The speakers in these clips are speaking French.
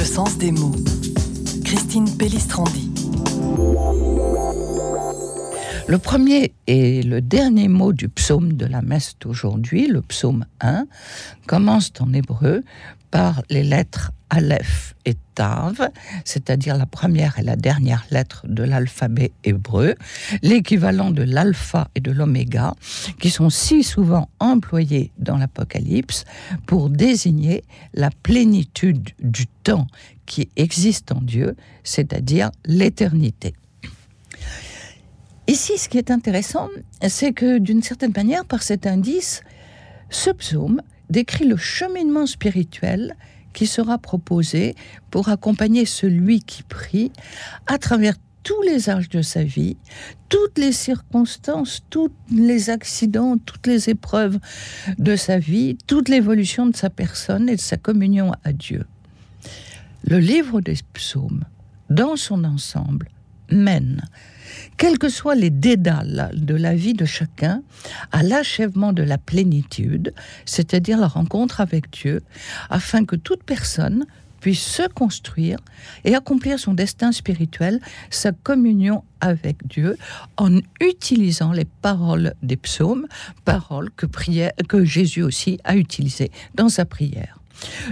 Le sens des mots. Christine Pellistrandi. Le premier et le dernier mot du psaume de la messe d'aujourd'hui, le psaume 1, commence en hébreu par les lettres Aleph et Tav, c'est-à-dire la première et la dernière lettre de l'alphabet hébreu, l'équivalent de l'alpha et de l'oméga, qui sont si souvent employés dans l'Apocalypse pour désigner la plénitude du temps qui existe en Dieu, c'est-à-dire l'éternité. Ici, ce qui est intéressant, c'est que d'une certaine manière, par cet indice, ce psaume décrit le cheminement spirituel qui sera proposé pour accompagner celui qui prie à travers tous les âges de sa vie, toutes les circonstances, tous les accidents, toutes les épreuves de sa vie, toute l'évolution de sa personne et de sa communion à Dieu. Le livre des psaumes, dans son ensemble, mène quels que soient les dédales de la vie de chacun, à l'achèvement de la plénitude, c'est-à-dire la rencontre avec Dieu, afin que toute personne puisse se construire et accomplir son destin spirituel, sa communion avec Dieu, en utilisant les paroles des psaumes, paroles que, que Jésus aussi a utilisées dans sa prière.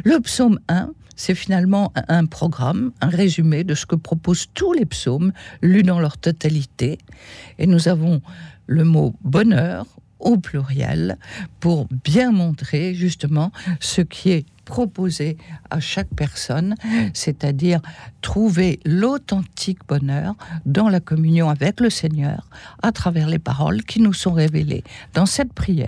Le psaume 1 c'est finalement un programme, un résumé de ce que proposent tous les psaumes, lus dans leur totalité. Et nous avons le mot bonheur au pluriel pour bien montrer justement ce qui est proposé à chaque personne, c'est-à-dire trouver l'authentique bonheur dans la communion avec le Seigneur à travers les paroles qui nous sont révélées dans cette prière.